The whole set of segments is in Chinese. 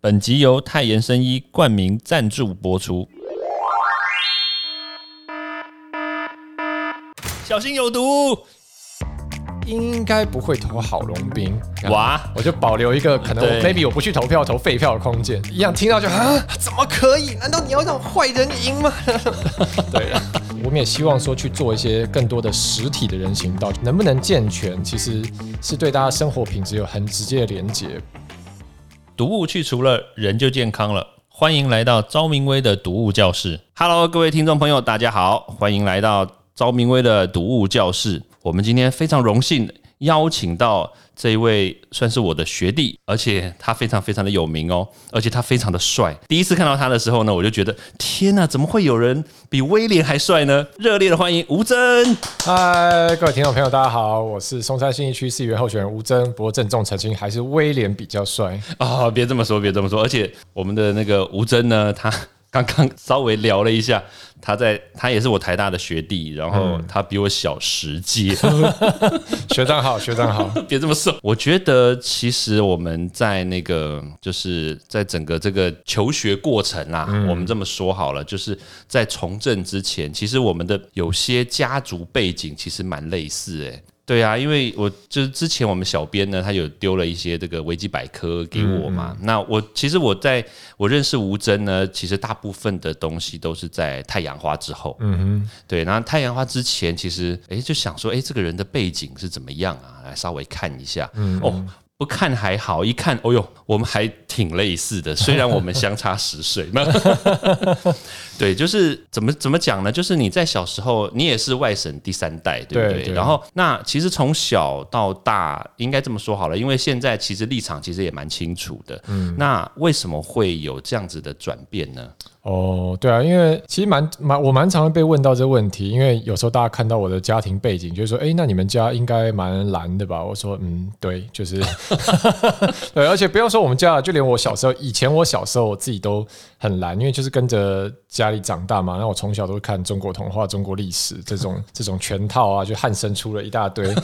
本集由泰妍生医冠名赞助播出。小心有毒！应该不会投郝龙斌。哇，我就保留一个可能我，maybe 我不去投票投废票的空间。一样听到就啊，怎么可以？难道你要让坏人赢吗？对，我们也希望说去做一些更多的实体的人行道，能不能健全，其实是对大家生活品质有很直接的连接。毒物去除了，人就健康了。欢迎来到昭明威的毒物教室。Hello，各位听众朋友，大家好，欢迎来到昭明威的毒物教室。我们今天非常荣幸邀请到这一位算是我的学弟，而且他非常非常的有名哦，而且他非常的帅。第一次看到他的时候呢，我就觉得天呐，怎么会有人比威廉还帅呢？热烈的欢迎吴真。嗨，各位听众朋友，大家好，我是松山信义区市议员候选人吴征。不过郑重澄清，还是威廉比较帅。啊、别这么说，别这么说。而且我们的那个吴真呢，他刚刚稍微聊了一下，他在他也是我台大的学弟，然后他比我小十届。学长好，学长好。别这么说，我觉得其实我们在那个就是在整个这个求学过程啊，我们这么说好了，就是在从政之前，其实我们的有些家族背景其实蛮类似诶、对啊，因为我就是之前我们小编呢，他有丢了一些这个维基百科给我嘛。那我其实我在我认识吴真呢，其实大部分的东西都是在太阳花之后。嗯哼，对。然后太阳花之前，其实哎就想说，哎这个人的背景是怎么样啊？来稍微看一下。哦。不看还好，一看，哦呦，我们还挺类似的，虽然我们相差十岁。对，就是怎么怎么讲呢？就是你在小时候，你也是外省第三代，对不对然后那其实从小到大，应该这么说好了，因为现在其实立场其实也蛮清楚的。嗯，那为什么会有这样子的转变呢？哦，对啊，因为其实蛮蛮我蛮常会被问到这个问题，因为有时候大家看到我的家庭背景，就是说，哎，那你们家应该蛮蓝的吧？我说，嗯，对，就是，对，而且不用说我们家，就连我小时候，以前我小时候我自己都很蓝，因为就是跟着家里长大嘛，然后我从小都是看中国童话、中国历史这种 这种全套啊，就汉生出了一大堆，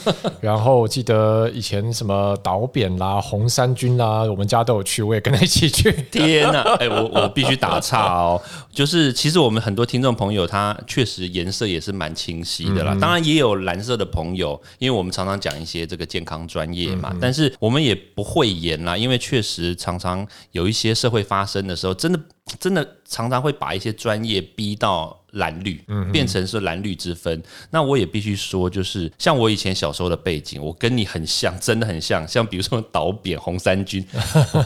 然后我记得以前什么导扁啦、红衫军啦，我们家都有去，我也跟他一起去。天呐，哎、我我必须打岔哦，就是其实我们很多听众朋友，他确实颜色也是蛮清晰的啦。当然也有蓝色的朋友，因为我们常常讲一些这个健康专业嘛，但是我们也不会言啦，因为确实常常有一些社会发生的时候，真的真的常常会把一些专业逼到蓝绿，嗯变成是蓝绿之分。那我也必须说，就是像我以前小时候的背景，我跟你很像，真的很像。像比如说 导扁红三军，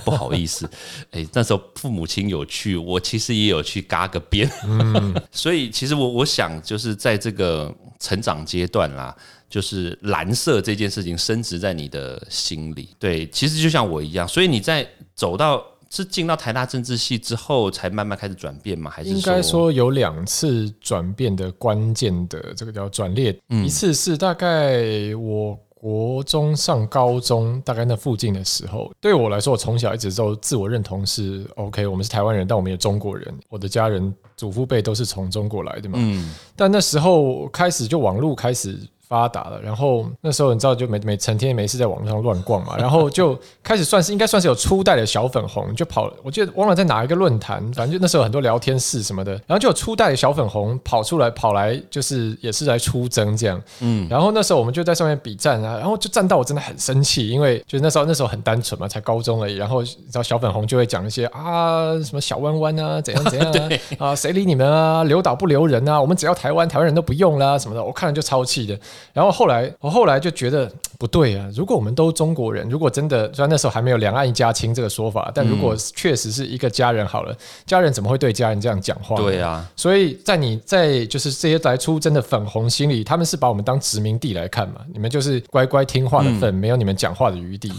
不好意思，哎、那时候父母亲有去，我其实也有去嘎个边。所以其实我我想，就是在这个成长阶段啦。就是蓝色这件事情升值在你的心里，对，其实就像我一样，所以你在走到是进到台大政治系之后，才慢慢开始转变吗？还是应该说有两次转变的关键的这个叫转捩，嗯一次是大概我国中上高中大概那附近的时候，对我来说，我从小一直都自我认同是 OK，我们是台湾人，但我们也中国人，我的家人祖父辈都是从中国来的嘛，嗯但那时候开始就网络开始。发达了，然后那时候你知道，就每每成天没事在网络上乱逛嘛，然后就开始算是应该算是有初代的小粉红，就跑，我记得忘了在哪一个论坛，反正就那时候很多聊天室什么的，然后就有初代的小粉红跑出来，跑来就是也是来出征这样，嗯，然后那时候我们就在上面比战啊，然后就战到我真的很生气，因为就是那时候那时候很单纯嘛，才高中而已，然后你知道小粉红就会讲一些啊什么小弯弯啊，怎样怎样啊，啊谁理你们啊，留岛不留人啊，我们只要台湾，台湾人都不用啦什么的，我看了就超气的。然后后来我后来就觉得不对啊，如果我们都中国人，如果真的虽然那时候还没有两岸一家亲这个说法，但如果确实是一个家人好了，家人怎么会对家人这样讲话？对啊，所以在你在就是这些来出征的粉红心里，他们是把我们当殖民地来看嘛，你们就是乖乖听话的份，没有你们讲话的余地。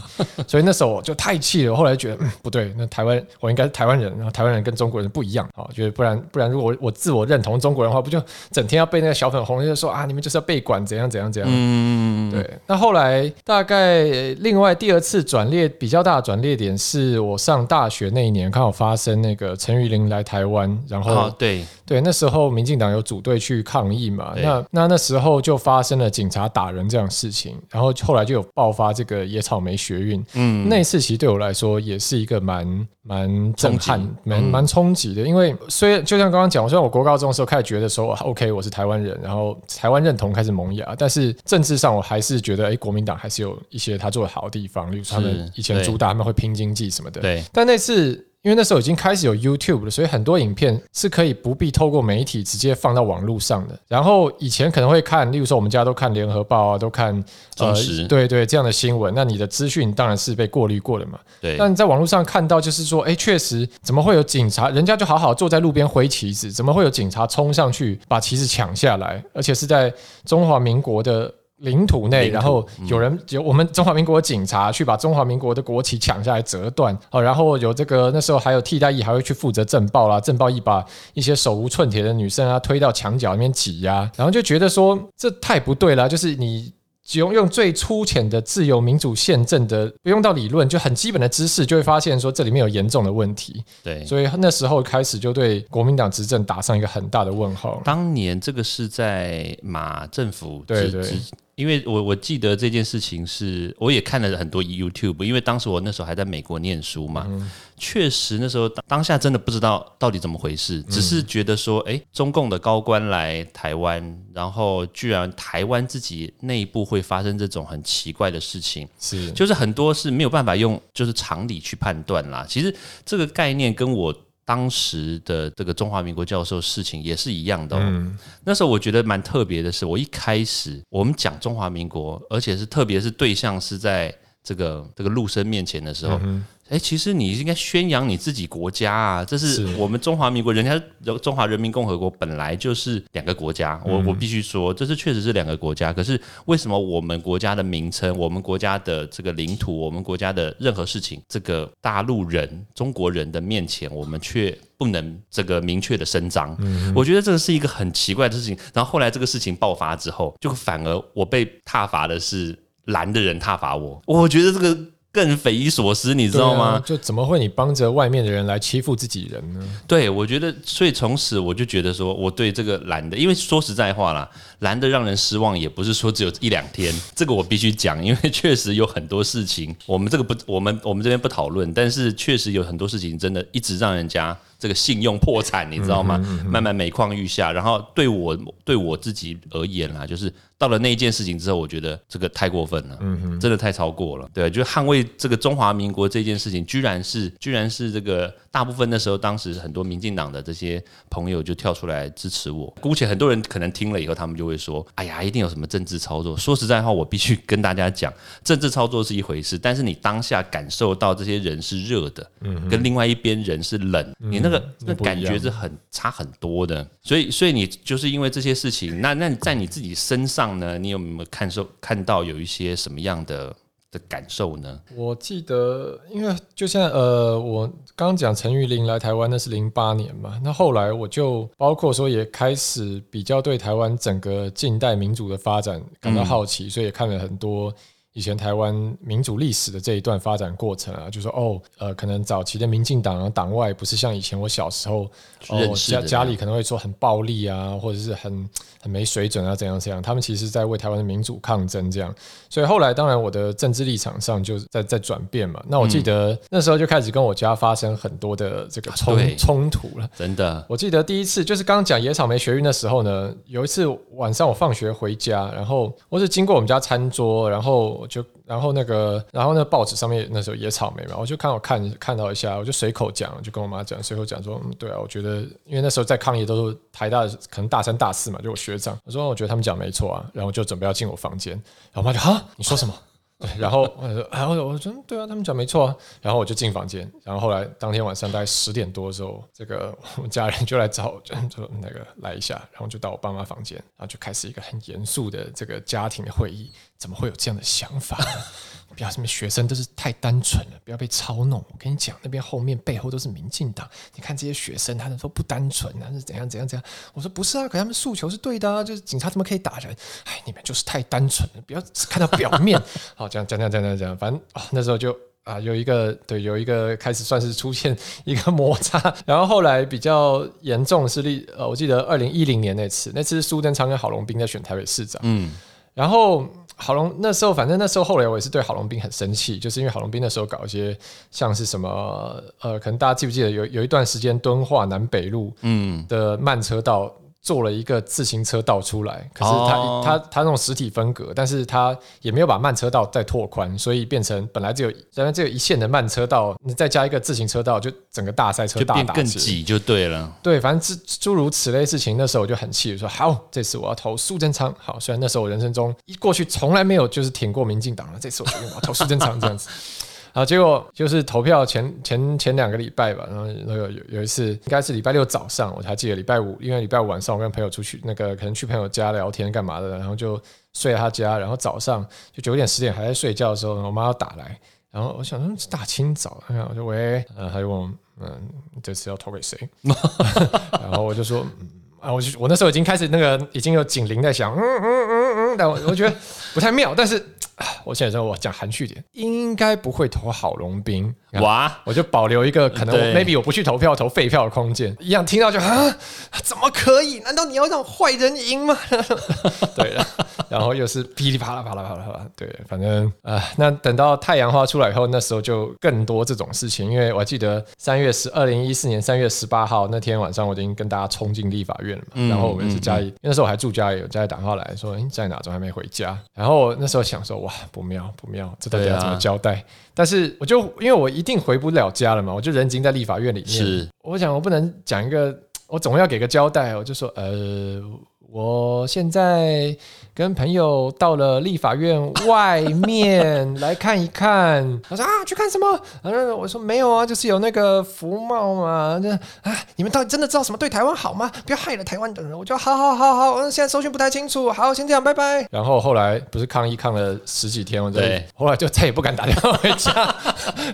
所以那时候我就太气了，我后来觉得、嗯、不对，那台湾我应该是台湾人，然后台湾人跟中国人不一样啊，觉得不然不然如果我我自我认同中国人的话，不就整天要被那个小粉红就说啊，你们就是要被管怎样样怎样怎样。嗯，对。那后来大概另外第二次转列比较大的转列点是我上大学那一年，刚好发生那个陈玉玲来台湾，然后对对，那时候民进党有组队去抗议嘛，那那那时候就发生了警察打人这样事情，然后后来就有爆发这个野草莓学运。嗯，那次其实对我来说也是一个蛮蛮震撼、蛮蛮冲击的，因为虽然就像刚刚讲，虽然我国高中的时候开始觉得说 OK 我是台湾人，然后台湾认同开始萌芽，但是政治上我还是觉得哎，国民党还是有一些他做的好的地方，例如他们以前主打他们会拼经济什么的。对，但那次。因为那时候已经开始有 YouTube 了，所以很多影片是可以不必透过媒体直接放到网络上的。然后以前可能会看，例如说我们家都看联合报啊，都看中时，对对这样的新闻。那你的资讯当然是被过滤过的嘛。对。但在网络上看到，就是说，哎，确实怎么会有警察？人家就好好坐在路边挥旗子，怎么会有警察冲上去把旗子抢下来？而且是在中华民国的。领土内，然后有人有我们中华民国警察去把中华民国的国旗抢下来折断，哦，然后有这个那时候还有替代役还会去负责震爆啦，震爆役把一些手无寸铁的女生啊推到墙角里面挤压，然后就觉得说这太不对了，就是你只用用最粗浅的自由民主宪政的，不用到理论，就很基本的知识就会发现说这里面有严重的问题。对，所以那时候开始就对国民党执政打上一个很大的问号。当年这个是在马政府对对。因为我我记得这件事情是，我也看了很多 YouTube，因为当时我那时候还在美国念书嘛，确实那时候当下真的不知道到底怎么回事，只是觉得说，哎，中共的高官来台湾，然后居然台湾自己内部会发生这种很奇怪的事情，是，就是很多是没有办法用就是常理去判断啦。其实这个概念跟我。当时的这个中华民国教授事情也是一样的。嗯，那时候我觉得蛮特别的是，我一开始我们讲中华民国，而且是特别是对象是在这个这个陆生面前的时候。哎，其实你应该宣扬你自己国家啊！这是我们中华民国，人家中华人民共和国本来就是两个国家。我我必须说，这是确实是两个国家。可是为什么我们国家的名称、我们国家的这个领土、我们国家的任何事情，这个大陆人、中国人的面前，我们却不能这个明确的伸张？我觉得这个是一个很奇怪的事情。然后后来这个事情爆发之后，就反而我被挞伐的是蓝的人踏伐我。我觉得这个。更匪夷所思，你知道吗？就怎么会你帮着外面的人来欺负自己人呢？对，我觉得，所以从此我就觉得说，我对这个蓝的，因为说实在话啦，蓝的让人失望，也不是说只有一两天，这个我必须讲，因为确实有很多事情，我们这个不，我们我们这边不讨论，但是确实有很多事情，真的一直让人家。这个信用破产，你知道吗？慢慢每况愈下。然后对我对我自己而言啦，就是到了那一件事情之后，我觉得这个太过分了，真的太超过了。对，就捍卫这个中华民国这件事情，居然是居然是这个大部分那时候，当时很多民进党的这些朋友就跳出来支持我。姑且很多人可能听了以后，他们就会说：“哎呀，一定有什么政治操作。”说实在话，我必须跟大家讲，政治操作是一回事，但是你当下感受到这些人是热的，跟另外一边人是冷，你那。那个那感觉是很差很多的，所以所以你就是因为这些事情，那那在你自己身上呢，你有没有看受看到有一些什么样的的感受呢？我记得，因为就像呃，我刚刚讲陈玉玲来台湾那是零八年嘛，那后来我就包括说也开始比较对台湾整个近代民主的发展感到好奇，所以也看了很多。以前台湾民主历史的这一段发展过程啊，就说哦，呃，可能早期的民进党啊，党外不是像以前我小时候哦，家家里可能会说很暴力啊，或者是很很没水准啊，怎样怎样。他们其实在为台湾的民主抗争，这样。所以后来，当然我的政治立场上就在在转变嘛。那我记得那时候就开始跟我家发生很多的这个冲冲突了。真的，我记得第一次就是刚刚讲野草莓学运的时候呢，有一次晚上我放学回家，然后我是经过我们家餐桌，然后。我就然后那个，然后那报纸上面那时候野草莓嘛，我就看我看看到一下，我就随口讲，就跟我妈讲，随口讲说，嗯，对啊，我觉得因为那时候在抗议都是台大可能大三大四嘛，就我学长，我说我觉得他们讲没错啊，然后就准备要进我房间，然后我妈就哈，你说什么？然后我说，然后我说，对啊，他们讲没错啊。然后我就进房间，然后后来当天晚上大概十点多的时候，这个我们家人就来找我，就说那个来一下，然后就到我爸妈房间，然后就开始一个很严肃的这个家庭的会议。怎么会有这样的想法呢？不要什么学生都是太单纯了，不要被操弄。我跟你讲，那边后面背后都是民进党。你看这些学生，他们说不单纯，他是怎样怎样怎样。我说不是啊，可他们诉求是对的啊，就是警察怎么可以打人？哎，你们就是太单纯了，不要只看到表面。好，讲讲讲讲讲讲，反正啊，那时候就啊有一个对有一个开始算是出现一个摩擦，然后后来比较严重是例呃，我记得二零一零年那次，那次是苏贞昌跟郝龙斌在选台北市长，嗯，然后。郝龙那时候，反正那时候后来我也是对郝龙斌很生气，就是因为郝龙斌那时候搞一些像是什么呃，可能大家记不记得有有一段时间敦化南北路嗯的慢车道。做了一个自行车道出来，可是它它它那种实体分隔，但是它也没有把慢车道再拓宽，所以变成本来只有原来只有一线的慢车道，你再加一个自行车道，就整个大赛车大打更挤就对了。对，反正诸诸如此类事情，那时候我就很气，说好，这次我要投苏贞昌。好，虽然那时候我人生中一过去从来没有就是挺过民进党了，这次我决定我要投苏贞昌这样子。然后结果就是投票前前前两个礼拜吧，然后那个有有一次应该是礼拜六早上，我才记得礼拜五，因为礼拜五晚上我跟朋友出去，那个可能去朋友家聊天干嘛的，然后就睡他家，然后早上就九点十点还在睡觉的时候，我妈要打来，然后我想说大清早，然后我就喂，呃，他就问，嗯，这次要投给谁？然后我就说，啊，我就我那时候已经开始那个已经有警铃在响，嗯嗯嗯嗯，但我我觉得不太妙，但是。我现在说，我讲含蓄点，应该不会投郝龙斌哇，我就保留一个可能，maybe 我不去投票投废票的空间。一样听到就啊，怎么可以？难道你要让坏人赢吗？对了，然后又是噼里啪啦啪啦啪啦啪啦，对，反正啊，那等到太阳花出来以后，那时候就更多这种事情。因为我记得三月十二零一四年三月十八号那天晚上，我已经跟大家冲进立法院了嘛。然后我们是嘉义，那时候我还住嘉义，嘉义打电话来说，哎，在哪？怎么还没回家？然后那时候想说，哇，不妙不妙，这到底要怎么交代？但是我就因为我一定回不了家了嘛，我就人已经在立法院里面。是，我想我不能讲一个，我总要给个交代。我就说，呃，我现在。跟朋友到了立法院外面来看一看，他说啊，去看什么？然后我说没有啊，就是有那个福茂嘛。那啊，你们到底真的知道什么对台湾好吗？不要害了台湾的人。我就好好好好，现在搜寻不太清楚，好，先这样，拜拜。然后后来不是抗议抗了十几天，我对，后来就再也不敢打电话回家。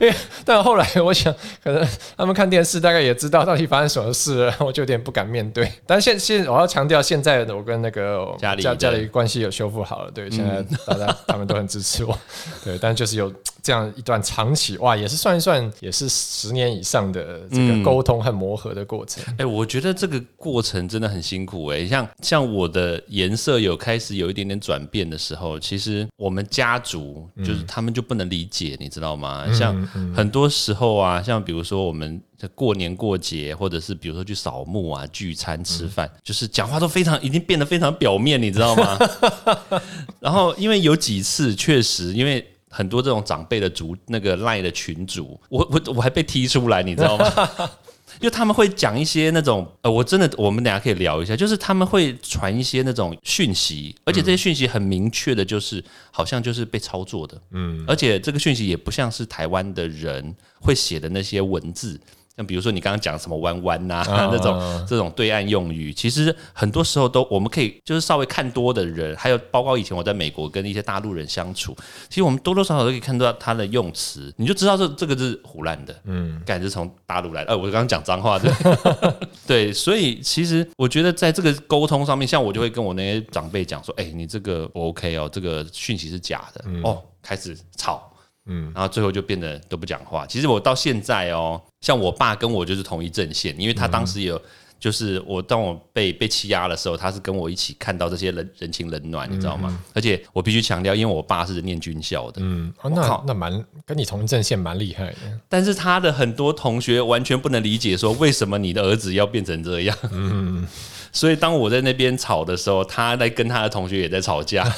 因 为但后来我想，可能他们看电视大概也知道到底发生什么事了，我就有点不敢面对。但现现我要强调，现在的我跟那个家里家里关系。有修复好了，对，现在大家他们都很支持我，对，但就是有这样一段长期，哇，也是算一算，也是十年以上的这个沟通和磨合的过程。哎，我觉得这个过程真的很辛苦哎，像像我的颜色有开始有一点点转变的时候，其实我们家族就是他们就不能理解，你知道吗？像很多时候啊，像比如说我们。在过年过节，或者是比如说去扫墓啊、聚餐吃饭，就是讲话都非常已经变得非常表面，你知道吗？然后因为有几次确实，因为很多这种长辈的族那个赖的群主，我我我还被踢出来，你知道吗？因为他们会讲一些那种呃，我真的我们等下可以聊一下，就是他们会传一些那种讯息，而且这些讯息很明确的，就是好像就是被操作的，嗯，而且这个讯息也不像是台湾的人会写的那些文字。像比如说你刚刚讲什么弯弯呐 那种这种对岸用语，其实很多时候都我们可以就是稍微看多的人，还有包括以前我在美国跟一些大陆人相处，其实我们多多少少都可以看到他的用词，你就知道这这个是胡乱的，嗯，感觉从大陆来的。呃，我刚刚讲脏话的，对，所以其实我觉得在这个沟通上面，像我就会跟我那些长辈讲说，哎，你这个不 OK 哦，这个讯息是假的。哦，开始吵。嗯，然后最后就变得都不讲话。其实我到现在哦，像我爸跟我就是同一阵线，因为他当时有，就是我当我被被欺压的时候，他是跟我一起看到这些人人情冷暖，你知道吗？而且我必须强调，因为我爸是念军校的，嗯，那那蛮跟你同一阵线，蛮厉害的。但是他的很多同学完全不能理解，说为什么你的儿子要变成这样。嗯，所以当我在那边吵的时候，他在跟他的同学也在吵架。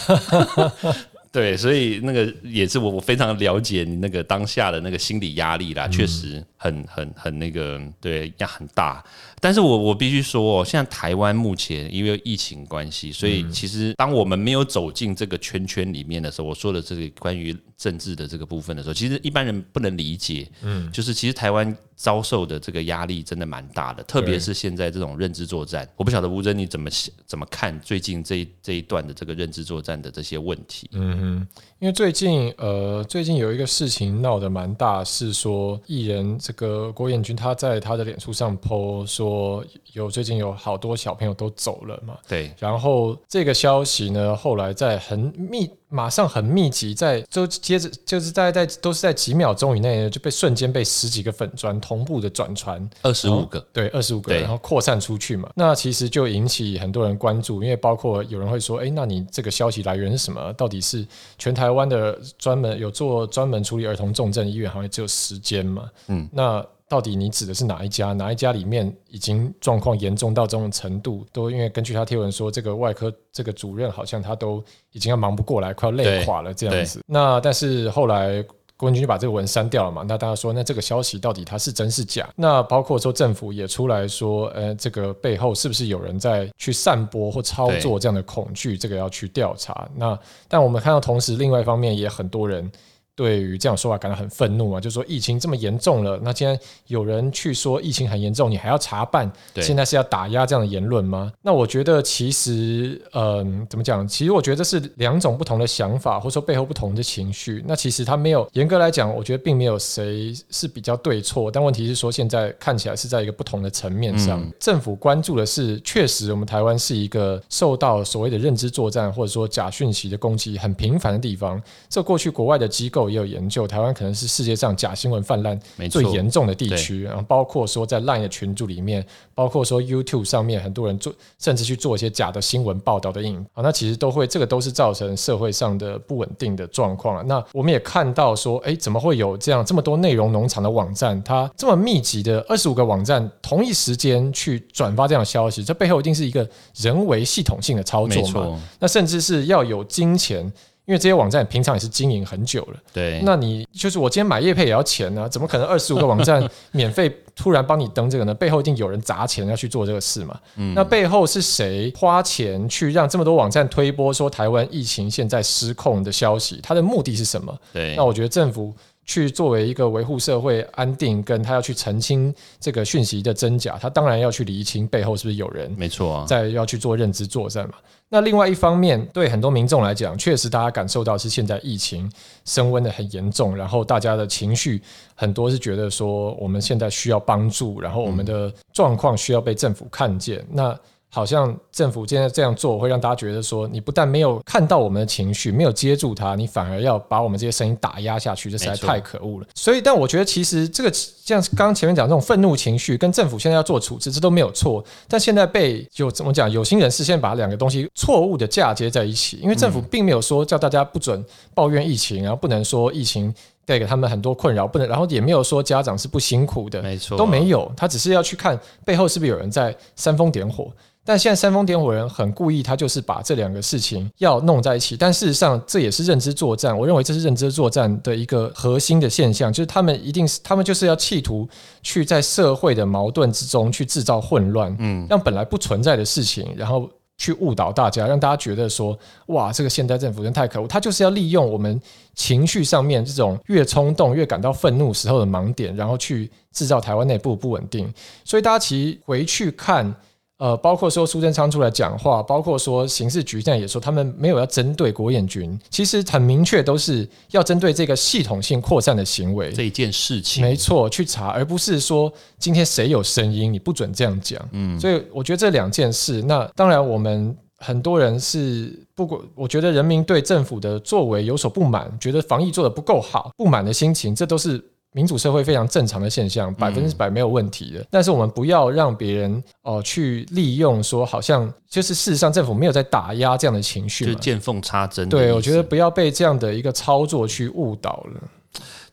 对，所以那个也是我我非常了解你那个当下的那个心理压力啦，确实很很很那个对压很大。但是我我必须说，现在台湾目前因为疫情关系，所以其实当我们没有走进这个圈圈里面的时候，我说的这个关于政治的这个部分的时候，其实一般人不能理解，嗯，就是其实台湾遭受的这个压力真的蛮大的，特别是现在这种认知作战，我不晓得吴真你怎么怎么看最近这一这一段的这个认知作战的这些问题？嗯哼，因为最近呃，最近有一个事情闹得蛮大，是说艺人这个郭彦军他在他的脸书上 po 说有最近有好多小朋友都走了嘛，对，然后这个消息呢，后来在很密。马上很密集，在就接着就是大概在都是在几秒钟以内就被瞬间被十几个粉砖同步的转传，二十五个，对，二十五个，然后扩散出去嘛。那其实就引起很多人关注，因为包括有人会说，哎，那你这个消息来源是什么？到底是全台湾的专门有做专门处理儿童重症医院，好像只有十间嘛？嗯，那。到底你指的是哪一家？哪一家里面已经状况严重到这种程度？都因为根据他贴文说，这个外科这个主任好像他都已经要忙不过来，快要累垮了这样子。那但是后来郭文君就把这个文删掉了嘛？那大家说，那这个消息到底它是真是假？那包括说政府也出来说，呃，这个背后是不是有人在去散播或操作这样的恐惧？这个要去调查。那但我们看到同时，另外一方面也很多人。对于这样说法感到很愤怒嘛，就说疫情这么严重了，那既然有人去说疫情很严重，你还要查办，现在是要打压这样的言论吗？那我觉得其实，嗯，怎么讲？其实我觉得这是两种不同的想法，或者说背后不同的情绪。那其实他没有严格来讲，我觉得并没有谁是比较对错。但问题是说，现在看起来是在一个不同的层面上，政府关注的是，确实我们台湾是一个受到所谓的认知作战或者说假讯息的攻击很频繁的地方。这过去国外的机构。也有研究，台湾可能是世界上假新闻泛滥最严重的地区，然后包括说在 LINE 的群组里面，包括说 YouTube 上面很多人做，甚至去做一些假的新闻报道的影啊，那其实都会，这个都是造成社会上的不稳定的状况那我们也看到说，哎，怎么会有这样这么多内容农场的网站，它这么密集的二十五个网站同一时间去转发这样的消息，这背后一定是一个人为系统性的操作嘛？那甚至是要有金钱。因为这些网站平常也是经营很久了，对，那你就是我今天买叶配也要钱呢，怎么可能二十五个网站 免费突然帮你登这个呢？背后一定有人砸钱要去做这个事嘛。嗯，那背后是谁花钱去让这么多网站推波说台湾疫情现在失控的消息？它的目的是什么？对，那我觉得政府去作为一个维护社会安定，跟他要去澄清这个讯息的真假，他当然要去厘清背后是不是有人没错，在要去做认知作战嘛。那另外一方面，对很多民众来讲，确实大家感受到是现在疫情升温的很严重，然后大家的情绪很多是觉得说我们现在需要帮助，然后我们的状况需要被政府看见。那好像政府现在这样做，会让大家觉得说，你不但没有看到我们的情绪，没有接住它，你反而要把我们这些声音打压下去，这实在太可恶了。所以，但我觉得其实这个像刚刚前面讲这种愤怒情绪，跟政府现在要做处置，这都没有错。但现在被有怎么讲，有心人士先把两个东西错误的嫁接在一起，因为政府并没有说叫大家不准抱怨疫情，然后不能说疫情带给他们很多困扰，不能，然后也没有说家长是不辛苦的，没错，都没有。他只是要去看背后是不是有人在煽风点火。但现在煽风点火人很故意，他就是把这两个事情要弄在一起。但事实上，这也是认知作战。我认为这是认知作战的一个核心的现象，就是他们一定是他们就是要企图去在社会的矛盾之中去制造混乱，嗯，让本来不存在的事情，然后去误导大家，让大家觉得说，哇，这个现代政府真太可恶。他就是要利用我们情绪上面这种越冲动越感到愤怒时候的盲点，然后去制造台湾内部不稳定。所以大家其实回去看。呃，包括说苏贞昌出来讲话，包括说刑事局现在也说他们没有要针对国演军，其实很明确都是要针对这个系统性扩散的行为这一件事情，没错，去查，而不是说今天谁有声音你不准这样讲。嗯，所以我觉得这两件事，那当然我们很多人是不管，我觉得人民对政府的作为有所不满，觉得防疫做的不够好，不满的心情，这都是。民主社会非常正常的现象，百分之百没有问题的。但是我们不要让别人哦去利用，说好像就是事实上政府没有在打压这样的情绪，就见缝插针。对，我觉得不要被这样的一个操作去误导了。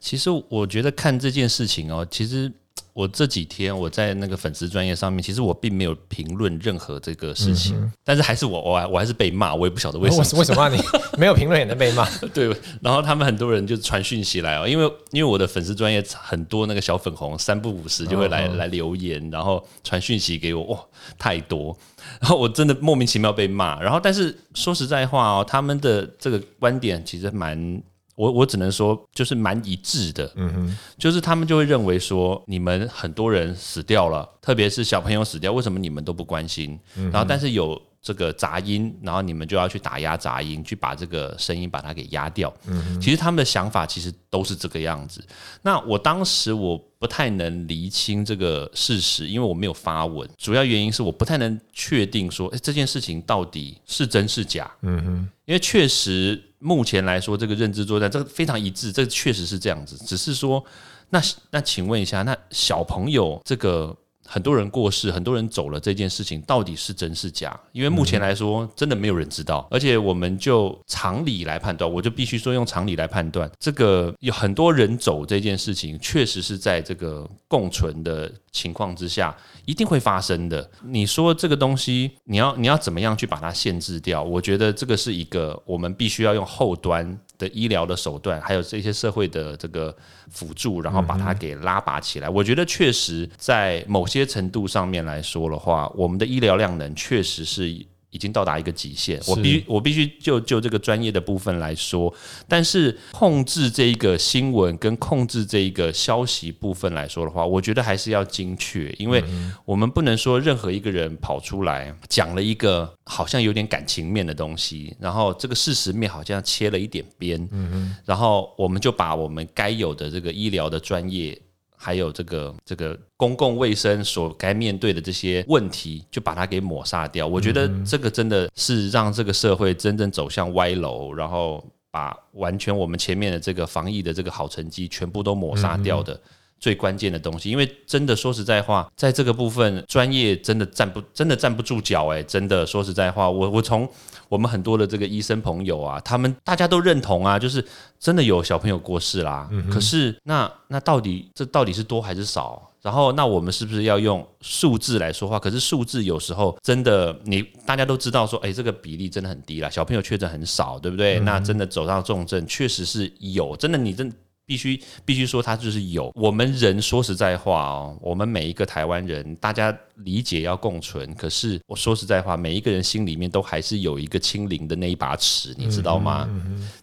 其实我觉得看这件事情哦，其实。我这几天我在那个粉丝专业上面，其实我并没有评论任何这个事情，但是还是我我我还是被骂，我也不晓得为什么。为什么你 没有评论也能被骂？对，然后他们很多人就传讯息来哦，因为因为我的粉丝专业很多那个小粉红三不五十就会来来留言，然后传讯息给我，哇，太多，然后我真的莫名其妙被骂。然后但是说实在话哦，他们的这个观点其实蛮。我我只能说就是蛮一致的，嗯哼，就是他们就会认为说你们很多人死掉了，特别是小朋友死掉，为什么你们都不关心？然后但是有。这个杂音，然后你们就要去打压杂音，去把这个声音把它给压掉。嗯，其实他们的想法其实都是这个样子。那我当时我不太能厘清这个事实，因为我没有发文，主要原因是我不太能确定说，哎，这件事情到底是真是假。嗯哼，因为确实目前来说，这个认知作战这个非常一致，这确实是这样子。只是说，那那请问一下，那小朋友这个。很多人过世，很多人走了，这件事情到底是真是假？因为目前来说，真的没有人知道。而且，我们就常理来判断，我就必须说用常理来判断，这个有很多人走这件事情，确实是在这个共存的情况之下，一定会发生的。你说这个东西，你要你要怎么样去把它限制掉？我觉得这个是一个我们必须要用后端。的医疗的手段，还有这些社会的这个辅助，然后把它给拉拔起来。我觉得确实在某些程度上面来说的话，我们的医疗量能确实是。已经到达一个极限，我必我必须就就这个专业的部分来说，但是控制这一个新闻跟控制这一个消息部分来说的话，我觉得还是要精确，因为我们不能说任何一个人跑出来讲了一个好像有点感情面的东西，然后这个事实面好像切了一点边，嗯然后我们就把我们该有的这个医疗的专业。还有这个这个公共卫生所该面对的这些问题，就把它给抹杀掉。我觉得这个真的是让这个社会真正走向歪楼，然后把完全我们前面的这个防疫的这个好成绩全部都抹杀掉的。最关键的东西，因为真的说实在话，在这个部分专业真的站不真的站不住脚哎，真的说实在话，我我从我们很多的这个医生朋友啊，他们大家都认同啊，就是真的有小朋友过世啦。可是那那到底这到底是多还是少？然后那我们是不是要用数字来说话？可是数字有时候真的你大家都知道说，哎，这个比例真的很低啦，小朋友确诊很少，对不对？那真的走上重症确实是有，真的你真。必须必须说，他就是有我们人说实在话哦，我们每一个台湾人，大家理解要共存，可是我说实在话，每一个人心里面都还是有一个清零的那一把尺，你知道吗？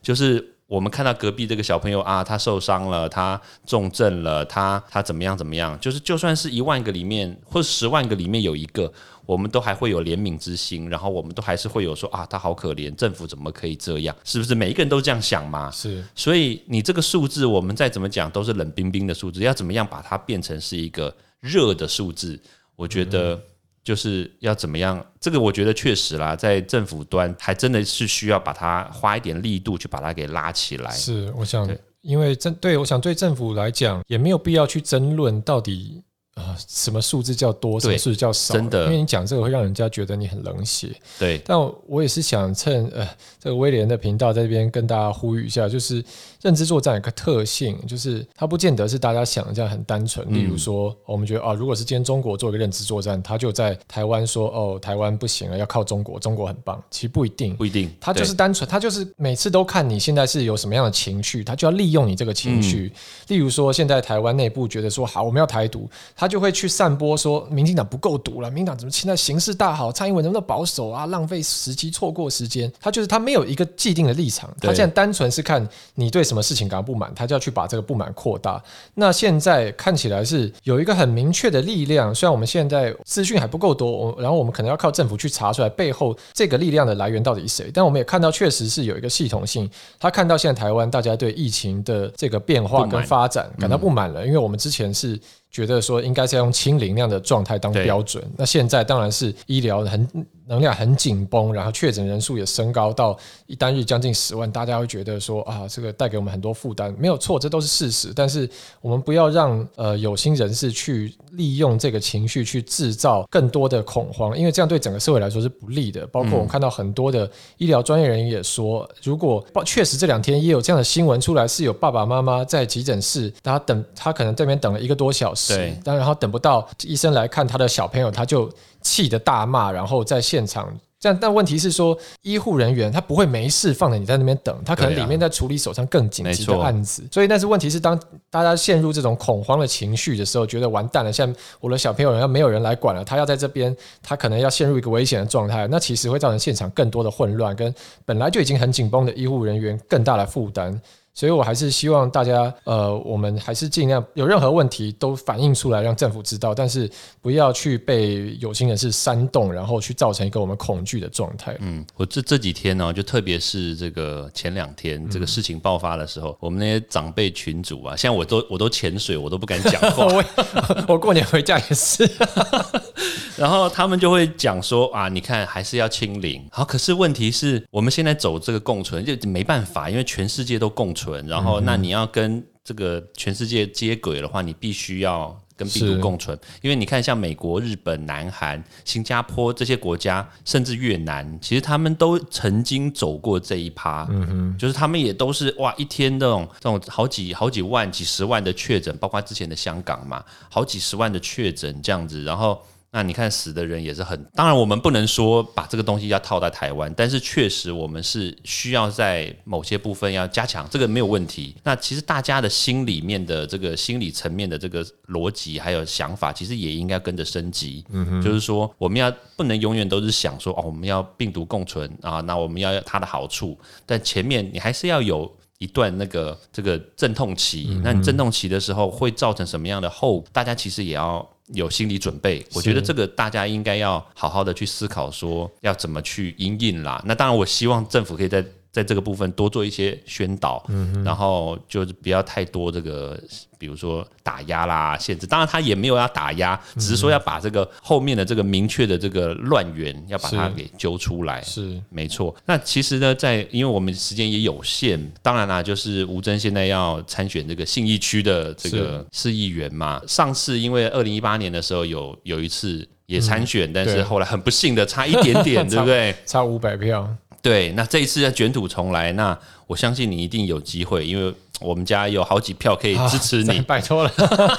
就是我们看到隔壁这个小朋友啊，他受伤了，他重症了，他他怎么样怎么样？就是就算是一万个里面或者十万个里面有一个。我们都还会有怜悯之心，然后我们都还是会有说啊，他好可怜，政府怎么可以这样？是不是每一个人都这样想嘛？是，所以你这个数字，我们再怎么讲都是冷冰冰的数字，要怎么样把它变成是一个热的数字？我觉得就是要怎么样？这个我觉得确实啦，在政府端还真的是需要把它花一点力度去把它给拉起来。是，我想，因为政对我想对政府来讲，也没有必要去争论到底。啊，什么数字叫多，什么数字叫少？真的，因为你讲这个会让人家觉得你很冷血。对，但我也是想趁呃这个威廉的频道在这边跟大家呼吁一下，就是认知作战有个特性，就是它不见得是大家想的这样很单纯。例如说，我们觉得啊，如果是今天中国做一个认知作战，他就在台湾说哦，台湾不行了，要靠中国，中国很棒。其实不一定，不一定，他就是单纯，他就是每次都看你现在是有什么样的情绪，他就要利用你这个情绪。例如说，现在台湾内部觉得说好，我们要台独。他就会去散播说，民进党不够毒了，民进党怎么现在形势大好，蔡英文能不能保守啊，浪费时机，错过时间。他就是他没有一个既定的立场，他现在单纯是看你对什么事情感到不满，他就要去把这个不满扩大。那现在看起来是有一个很明确的力量，虽然我们现在资讯还不够多，然后我们可能要靠政府去查出来背后这个力量的来源到底是谁，但我们也看到确实是有一个系统性。他看到现在台湾大家对疫情的这个变化跟发展感到不满了，因为我们之前是。觉得说应该是要用清零那样的状态当标准，那现在当然是医疗很。能量很紧绷，然后确诊人数也升高到一单日将近十万，大家会觉得说啊，这个带给我们很多负担，没有错，这都是事实。但是我们不要让呃有心人士去利用这个情绪去制造更多的恐慌，因为这样对整个社会来说是不利的。包括我们看到很多的医疗专业人员也说，如果确实这两天也有这样的新闻出来，是有爸爸妈妈在急诊室，他等他可能这边等了一个多小时，但然后等不到医生来看他的小朋友，他就。气的大骂，然后在现场但，但问题是说，医护人员他不会没事放着你在那边等，他可能里面在处理手上更紧急的案子。所以，但是问题是，当大家陷入这种恐慌的情绪的时候，觉得完蛋了，现在我的小朋友要没有人来管了，他要在这边，他可能要陷入一个危险的状态，那其实会造成现场更多的混乱，跟本来就已经很紧绷的医护人员更大的负担。所以我还是希望大家，呃，我们还是尽量有任何问题都反映出来，让政府知道，但是不要去被有心人士煽动，然后去造成一个我们恐惧的状态。嗯，我这这几天呢，就特别是这个前两天这个事情爆发的时候，我们那些长辈群主啊，现在我都我都潜水，我都不敢讲话。我我过年回家也是，然后他们就会讲说啊，你看还是要清零。好，可是问题是我们现在走这个共存就没办法，因为全世界都共存。然后，那你要跟这个全世界接轨的话，你必须要跟病毒共存。因为你看，像美国、日本、南韩、新加坡这些国家，甚至越南，其实他们都曾经走过这一趴。嗯哼，就是他们也都是哇，一天这种这种好几好几万、几十万的确诊，包括之前的香港嘛，好几十万的确诊这样子，然后。那你看死的人也是很，当然我们不能说把这个东西要套在台湾，但是确实我们是需要在某些部分要加强，这个没有问题。那其实大家的心里面的这个心理层面的这个逻辑还有想法，其实也应该跟着升级。嗯哼，就是说我们要不能永远都是想说哦，我们要病毒共存啊，那我们要它的好处，但前面你还是要有一段那个这个阵痛期。那你阵痛期的时候会造成什么样的后？大家其实也要。有心理准备，我觉得这个大家应该要好好的去思考，说要怎么去应应啦。那当然，我希望政府可以在。在这个部分多做一些宣导，然后就是不要太多这个，比如说打压啦、限制。当然他也没有要打压，只是说要把这个后面的这个明确的这个乱源要把它给揪出来。是没错。那其实呢，在因为我们时间也有限，当然啦，就是吴征现在要参选这个信义区的这个市议员嘛。上次因为二零一八年的时候有有一次也参选，但是后来很不幸的差一点点，对不对？差五百票。对，那这一次要卷土重来，那我相信你一定有机会，因为我们家有好几票可以支持你，拜托了。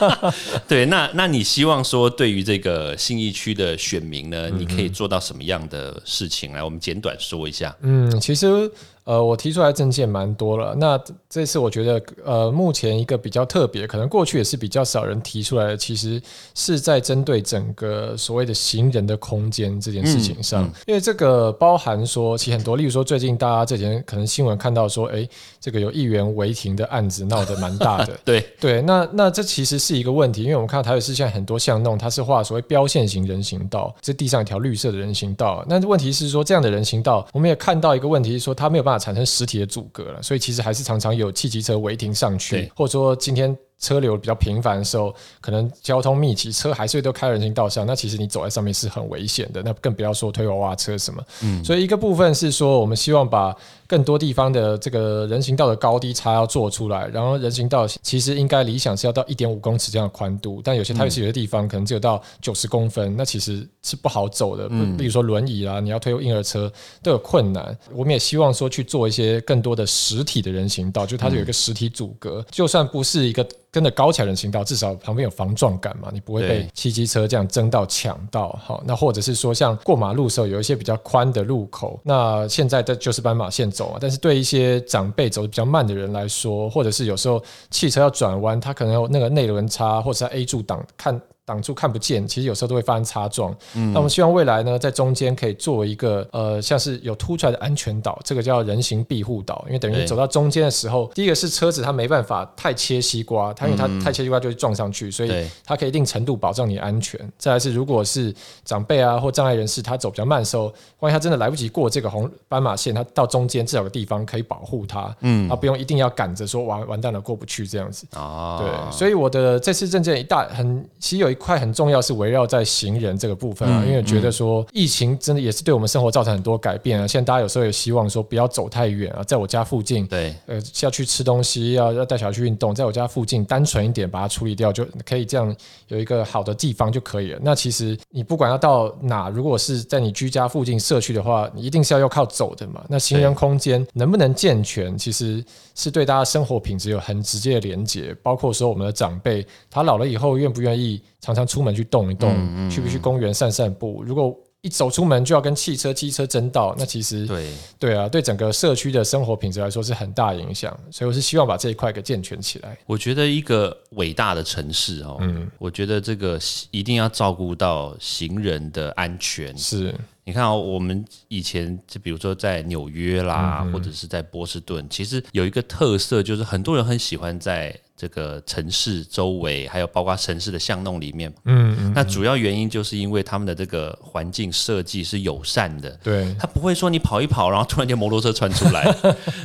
对，那那你希望说，对于这个信义区的选民呢，你可以做到什么样的事情来？我们简短说一下。嗯，其实。呃，我提出来证件蛮多了。那这次我觉得，呃，目前一个比较特别，可能过去也是比较少人提出来的，其实是在针对整个所谓的行人的空间这件事情上。因为这个包含说，其实很多，例如说最近大家这几天可能新闻看到说，哎，这个有议员违停的案子闹得蛮大的。对对，那那这其实是一个问题，因为我们看到台北市现在很多巷弄，它是画所谓标线型人行道，这地上一条绿色的人行道。那问题是说，这样的人行道，我们也看到一个问题是说，它没有办法。产生实体的阻隔了，所以其实还是常常有汽机车违停上去，或者说今天。车流比较频繁的时候，可能交通密集，车还是都开人行道上，那其实你走在上面是很危险的。那更不要说推娃娃车什么。嗯，所以一个部分是说，我们希望把更多地方的这个人行道的高低差要做出来。然后人行道其实应该理想是要到一点五公尺这样的宽度，但有些特别是有些地方可能只有到九十公分，那其实是不好走的。嗯，比如说轮椅啦，你要推婴儿车都有困难。我们也希望说去做一些更多的实体的人行道，就它有一个实体阻隔，就算不是一个。跟着高起来人行道，至少旁边有防撞感嘛，你不会被汽机车这样争到抢到。好，那或者是说，像过马路时候有一些比较宽的路口，那现在的就是斑马线走但是对一些长辈走的比较慢的人来说，或者是有时候汽车要转弯，他可能有那个内轮差，或者是 A 柱挡看。挡住看不见，其实有时候都会发生擦撞。嗯那我们希望未来呢，在中间可以做一个呃，像是有凸出来的安全岛，这个叫人行庇护岛。因为等于走到中间的时候，第一个是车子它没办法太切西瓜，它因为它太切西瓜就会撞上去，所以它可以一定程度保障你安全。再来是如果是长辈啊或障碍人士，他走比较慢的时候，万一他真的来不及过这个红斑马线，他到中间至少有个地方可以保护他，嗯，他不用一定要赶着说完完蛋了过不去这样子。哦，对，所以我的这次证件一大很其实有一。块很重要是围绕在行人这个部分啊，因为觉得说疫情真的也是对我们生活造成很多改变啊。现在大家有时候也希望说不要走太远啊，在我家附近，对，呃，要去吃东西，要要带小孩去运动，在我家附近单纯一点把它处理掉，就可以这样有一个好的地方就可以了。那其实你不管要到哪，如果是在你居家附近社区的话，你一定是要要靠走的嘛。那行人空间能不能健全，其实是对大家生活品质有很直接的连接，包括说我们的长辈他老了以后愿不愿意。常常出门去动一动，去不去公园散散步？如果一走出门就要跟汽车、机车争道，那其实对对啊，对整个社区的生活品质来说是很大影响。所以我是希望把这一块给健全起来。我觉得一个伟大的城市哦，嗯，我觉得这个一定要照顾到行人的安全。是。你看哦，我们以前就比如说在纽约啦，或者是在波士顿，其实有一个特色，就是很多人很喜欢在这个城市周围，还有包括城市的巷弄里面。嗯嗯，那主要原因就是因为他们的这个环境设计是友善的，对，他不会说你跑一跑，然后突然间摩托车窜出来，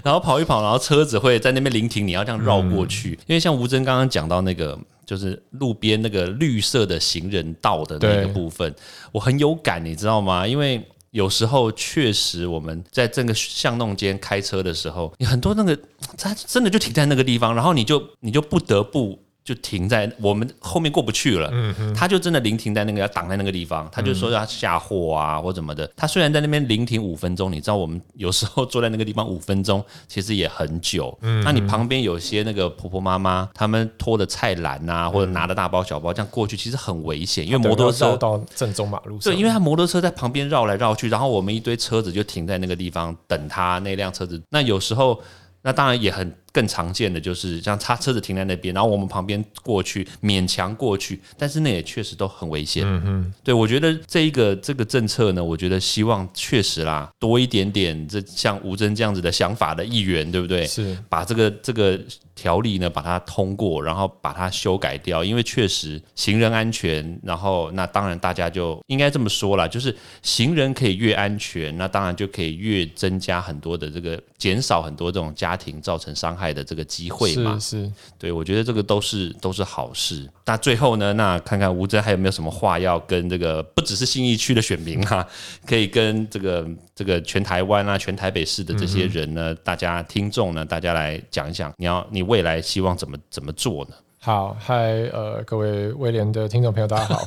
然后跑一跑，然后车子会在那边临停，你要这样绕过去。因为像吴真刚刚讲到那个。就是路边那个绿色的行人道的那个部分，我很有感，你知道吗？因为有时候确实我们在这个巷弄间开车的时候，你很多那个它真的就停在那个地方，然后你就你就不得不。就停在我们后面过不去了，嗯他就真的临停在那个要挡在那个地方，他就说要下货啊或怎么的。他虽然在那边临停五分钟，你知道我们有时候坐在那个地方五分钟，其实也很久。嗯那你旁边有些那个婆婆妈妈，他们拖着菜篮啊，或者拿着大包小包这样过去，其实很危险，因为摩托车到正中马路上，对，因为他摩托车在旁边绕来绕去，然后我们一堆车子就停在那个地方等他那辆车子。那有时候，那当然也很。更常见的就是像他车子停在那边，然后我们旁边过去勉强过去，但是那也确实都很危险。嗯嗯，对我觉得这一个这个政策呢，我觉得希望确实啦多一点点这像吴征这样子的想法的议员，对不对？是把这个这个条例呢把它通过，然后把它修改掉，因为确实行人安全，然后那当然大家就应该这么说了，就是行人可以越安全，那当然就可以越增加很多的这个减少很多这种家庭造成伤害。的这个机会嘛，是对，我觉得这个都是都是好事。那最后呢，那看看吴真还有没有什么话要跟这个不只是信义区的选民哈，可以跟这个这个全台湾啊、全台北市的这些人呢，大家听众呢，大家来讲一讲，你要你未来希望怎么怎么做呢？好，嗨，呃，各位威廉的听众朋友，大家好。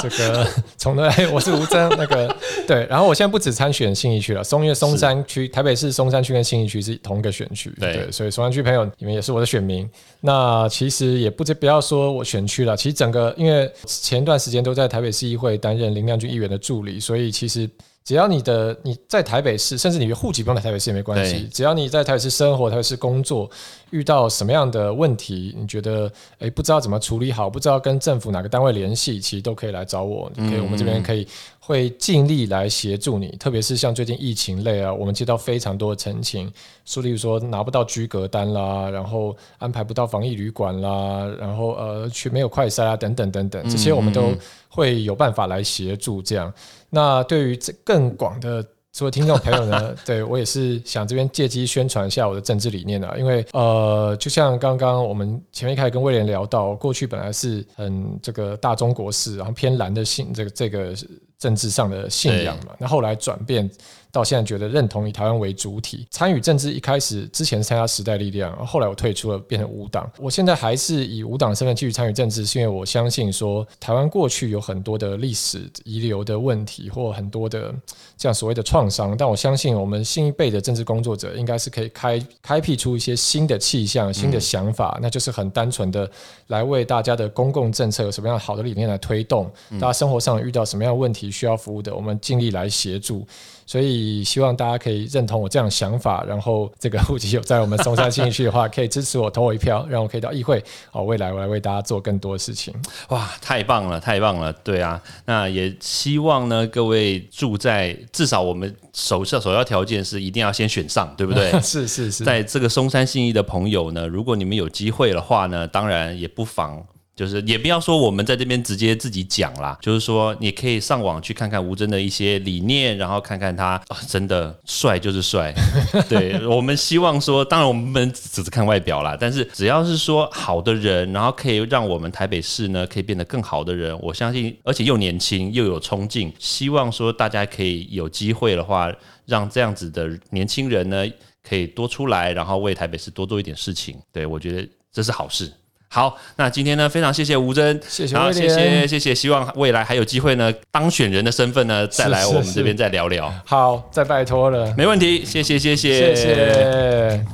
这个从来我是吴征，那个对，然后我现在不止参选信义区了，松因为松山区、台北市松山区跟信义区是同一个选区，对，所以松山区朋友你们也是我的选民。那其实也不不要说我选区了，其实整个因为前段时间都在台北市议会担任林亮君议员的助理，所以其实。只要你的你在台北市，甚至你的户籍不用在台北市也没关系。只要你在台北市生活、台北市工作，遇到什么样的问题，你觉得诶不知道怎么处理好，不知道跟政府哪个单位联系，其实都可以来找我。可以，我们这边可以会尽力来协助你。特别是像最近疫情类啊，我们接到非常多的陈情，说例如说拿不到居隔单啦，然后安排不到防疫旅馆啦，然后呃去没有快筛啊等等等等，这些我们都会有办法来协助这样。那对于这更广的所有听众朋友呢，对我也是想这边借机宣传一下我的政治理念啊，因为呃，就像刚刚我们前面一开始跟威廉聊到，过去本来是很这个大中国式，然后偏蓝的性这个这个政治上的信仰嘛，那后来转变。到现在觉得认同以台湾为主体参与政治，一开始之前参加时代力量，后来我退出了，变成无党。我现在还是以无党身份继续参与政治，是因为我相信说台湾过去有很多的历史遗留的问题，或很多的这样所谓的创伤。但我相信我们新一辈的政治工作者应该是可以开开辟出一些新的气象、新的想法，那就是很单纯的来为大家的公共政策有什么样好的理念来推动，大家生活上遇到什么样的问题需要服务的，我们尽力来协助。所以希望大家可以认同我这样想法，然后这个户籍有在我们松山新区的话，可以支持我投我一票，让我可以到议会哦，未来我来为大家做更多的事情。哇，太棒了，太棒了！对啊，那也希望呢，各位住在至少我们首首首要条件是一定要先选上，对不对？是是是，在这个松山信义的朋友呢，如果你们有机会的话呢，当然也不妨。就是也不要说我们在这边直接自己讲啦，就是说你可以上网去看看吴真的一些理念，然后看看他真的帅就是帅。对我们希望说，当然我们不能只是看外表啦，但是只要是说好的人，然后可以让我们台北市呢可以变得更好的人，我相信，而且又年轻又有冲劲，希望说大家可以有机会的话，让这样子的年轻人呢可以多出来，然后为台北市多做一点事情。对我觉得这是好事。好，那今天呢，非常谢谢吴真，谢谢，谢谢，谢谢，希望未来还有机会呢，当选人的身份呢，再来我们这边再聊聊。好，再拜托了，没问题，谢谢，谢谢，谢谢。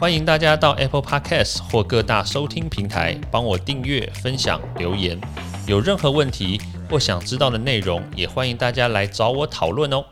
欢迎大家到 Apple Podcast 或各大收听平台帮我订阅、分享、留言。有任何问题或想知道的内容，也欢迎大家来找我讨论哦。